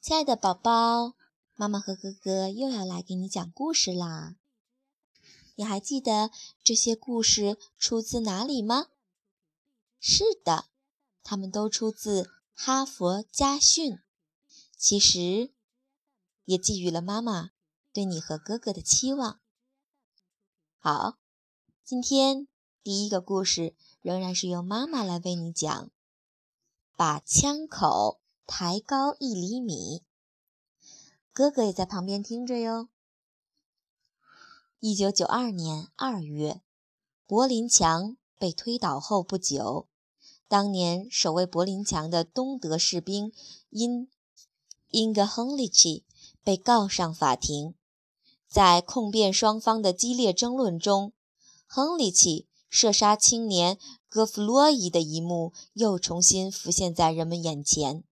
亲爱的宝宝，妈妈和哥哥又要来给你讲故事啦。你还记得这些故事出自哪里吗？是的，它们都出自《哈佛家训》。其实，也寄予了妈妈对你和哥哥的期望。好，今天第一个故事仍然是由妈妈来为你讲，把枪口。抬高一厘米，哥哥也在旁边听着哟。一九九二年二月，柏林墙被推倒后不久，当年守卫柏林墙的东德士兵因因格亨利奇被告上法庭。在控辩双方的激烈争论中，亨利奇射杀青年戈弗洛伊的一幕又重新浮现在人们眼前。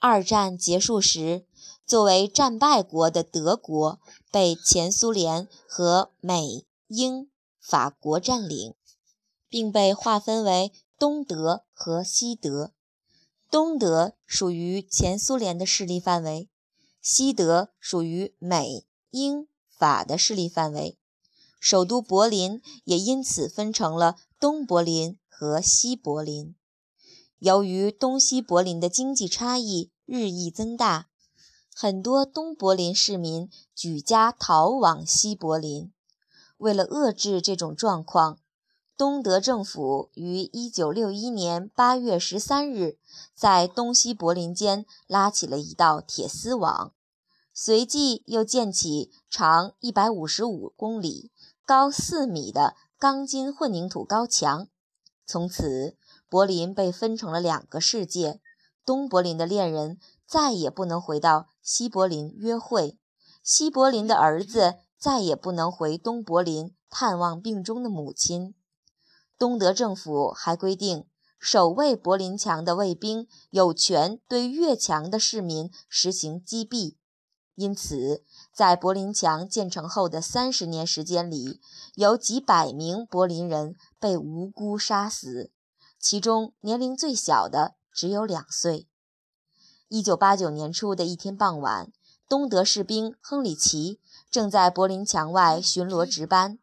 二战结束时，作为战败国的德国被前苏联和美、英、法国占领，并被划分为东德和西德。东德属于前苏联的势力范围，西德属于美、英、法的势力范围。首都柏林也因此分成了东柏林和西柏林。由于东西柏林的经济差异日益增大，很多东柏林市民举家逃往西柏林。为了遏制这种状况，东德政府于1961年8月13日在东西柏林间拉起了一道铁丝网，随即又建起长155公里、高4米的钢筋混凝土高墙。从此，柏林被分成了两个世界，东柏林的恋人再也不能回到西柏林约会，西柏林的儿子再也不能回东柏林探望病中的母亲。东德政府还规定，守卫柏林墙的卫兵有权对越墙的市民实行击毙。因此，在柏林墙建成后的三十年时间里，有几百名柏林人被无辜杀死。其中年龄最小的只有两岁。一九八九年初的一天傍晚，东德士兵亨里奇正在柏林墙外巡逻值班，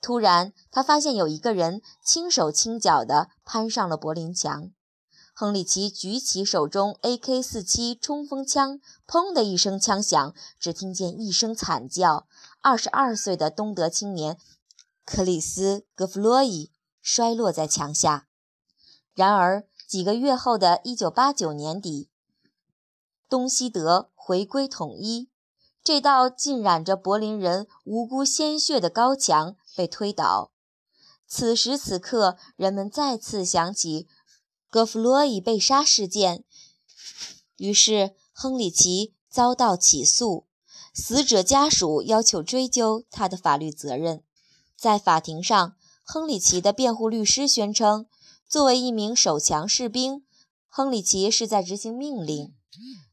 突然他发现有一个人轻手轻脚地攀上了柏林墙。亨里奇举起手中 AK-47 冲锋枪，砰的一声枪响，只听见一声惨叫，二十二岁的东德青年克里斯·格弗洛伊摔落在墙下。然而，几个月后的一九八九年底，东西德回归统一，这道浸染着柏林人无辜鲜血的高墙被推倒。此时此刻，人们再次想起戈弗洛伊被杀事件，于是亨里奇遭到起诉，死者家属要求追究他的法律责任。在法庭上，亨里奇的辩护律师宣称。作为一名守墙士兵，亨里奇是在执行命令；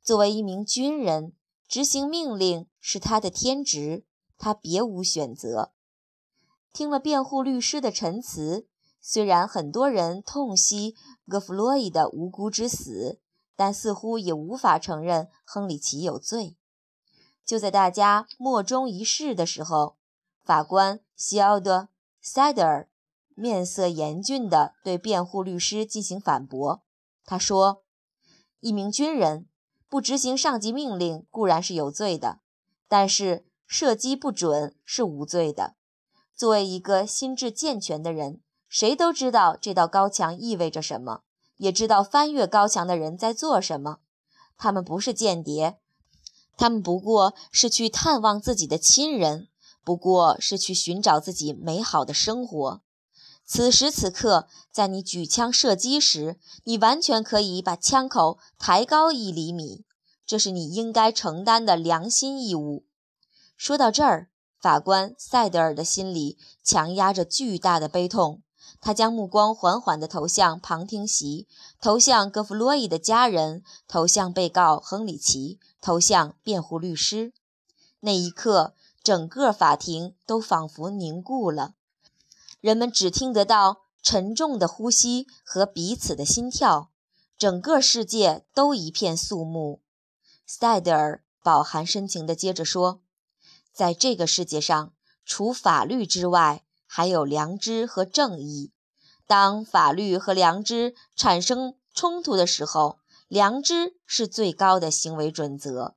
作为一名军人，执行命令是他的天职，他别无选择。听了辩护律师的陈词，虽然很多人痛惜戈弗洛伊的无辜之死，但似乎也无法承认亨里奇有罪。就在大家莫衷一是的时候，法官西奥德·塞德尔。面色严峻地对辩护律师进行反驳。他说：“一名军人不执行上级命令固然是有罪的，但是射击不准是无罪的。作为一个心智健全的人，谁都知道这道高墙意味着什么，也知道翻越高墙的人在做什么。他们不是间谍，他们不过是去探望自己的亲人，不过是去寻找自己美好的生活。”此时此刻，在你举枪射击时，你完全可以把枪口抬高一厘米，这是你应该承担的良心义务。说到这儿，法官塞德尔的心里强压着巨大的悲痛，他将目光缓缓地投向旁听席，投向戈弗洛伊的家人，投向被告亨里奇，投向辩护律师。那一刻，整个法庭都仿佛凝固了。人们只听得到沉重的呼吸和彼此的心跳，整个世界都一片肃穆。斯泰德尔饱含深情地接着说：“在这个世界上，除法律之外，还有良知和正义。当法律和良知产生冲突的时候，良知是最高的行为准则。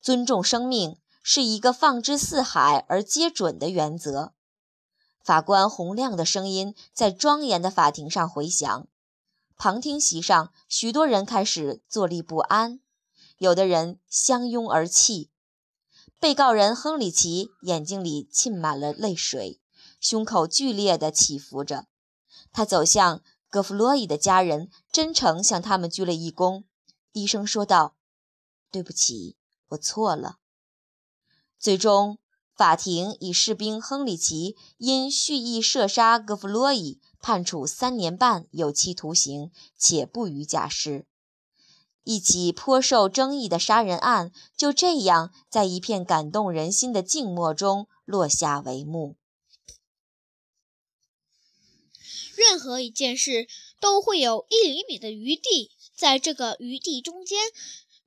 尊重生命是一个放之四海而皆准的原则。”法官洪亮的声音在庄严的法庭上回响，旁听席上许多人开始坐立不安，有的人相拥而泣。被告人亨里奇眼睛里浸满了泪水，胸口剧烈地起伏着。他走向格弗洛伊的家人，真诚向他们鞠了一躬，低声说道：“对不起，我错了。”最终。法庭以士兵亨里奇因蓄意射杀格弗洛伊判处三年半有期徒刑，且不予假释。一起颇受争议的杀人案就这样在一片感动人心的静默中落下帷幕。任何一件事都会有一厘米的余地，在这个余地中间，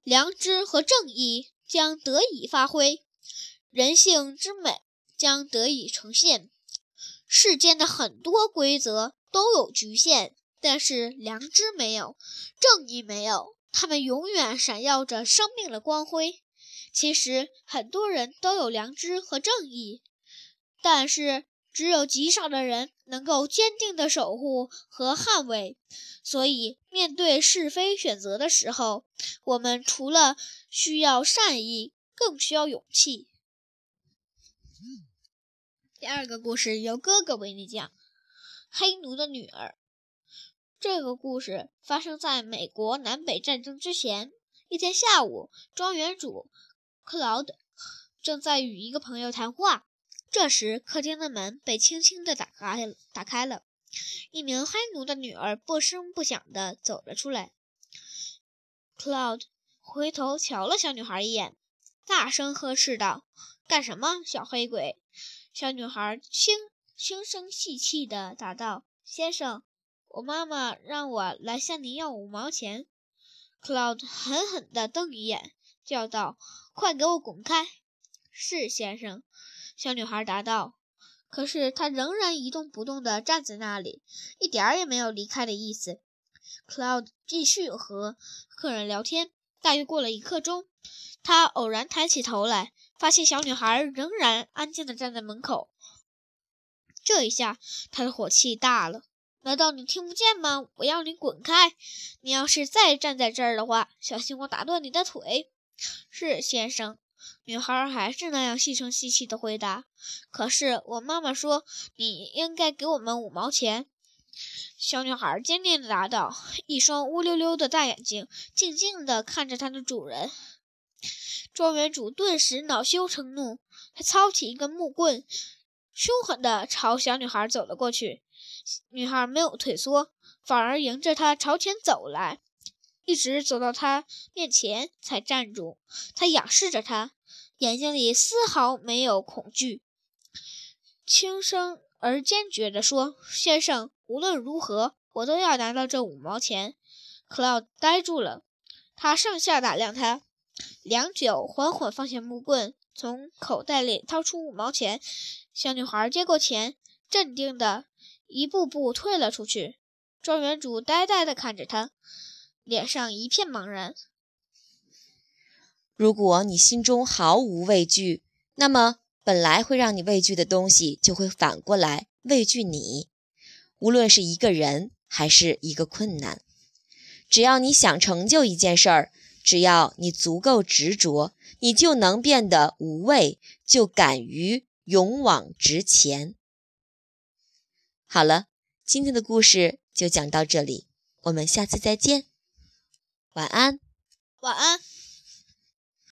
良知和正义将得以发挥。人性之美将得以呈现。世间的很多规则都有局限，但是良知没有，正义没有，它们永远闪耀着生命的光辉。其实很多人都有良知和正义，但是只有极少的人能够坚定地守护和捍卫。所以，面对是非选择的时候，我们除了需要善意，更需要勇气。第二个故事由哥哥为你讲，《黑奴的女儿》。这个故事发生在美国南北战争之前。一天下午，庄园主克劳德正在与一个朋友谈话，这时客厅的门被轻轻地打开。打开了，一名黑奴的女儿不声不响地走了出来。克劳德回头瞧了小女孩一眼，大声呵斥道。干什么，小黑鬼？小女孩轻轻声细气地答道：“先生，我妈妈让我来向您要五毛钱。” Cloud 狠狠地瞪一眼，叫道：“快给我滚开！”“是，先生。”小女孩答道。可是她仍然一动不动地站在那里，一点儿也没有离开的意思。Cloud 继续和客人聊天。大约过了一刻钟，他偶然抬起头来。发现小女孩仍然安静地站在门口，这一下他的火气大了。难道你听不见吗？我要你滚开！你要是再站在这儿的话，小心我打断你的腿。是，先生。女孩还是那样细声细气地回答。可是我妈妈说你应该给我们五毛钱。小女孩坚定地答道，一双乌溜溜的大眼睛静静地看着她的主人。庄园主顿时恼羞成怒，他操起一根木棍，凶狠地朝小女孩走了过去。女孩没有退缩，反而迎着他朝前走来，一直走到他面前才站住。他仰视着他，眼睛里丝毫没有恐惧，轻声而坚决地说：“先生，无论如何，我都要拿到这五毛钱。”克劳呆住了，他上下打量他。良久，缓缓放下木棍，从口袋里掏出五毛钱。小女孩接过钱，镇定地一步步退了出去。庄园主呆呆地看着他，脸上一片茫然。如果你心中毫无畏惧，那么本来会让你畏惧的东西就会反过来畏惧你。无论是一个人还是一个困难，只要你想成就一件事儿。只要你足够执着，你就能变得无畏，就敢于勇往直前。好了，今天的故事就讲到这里，我们下次再见，晚安，晚安。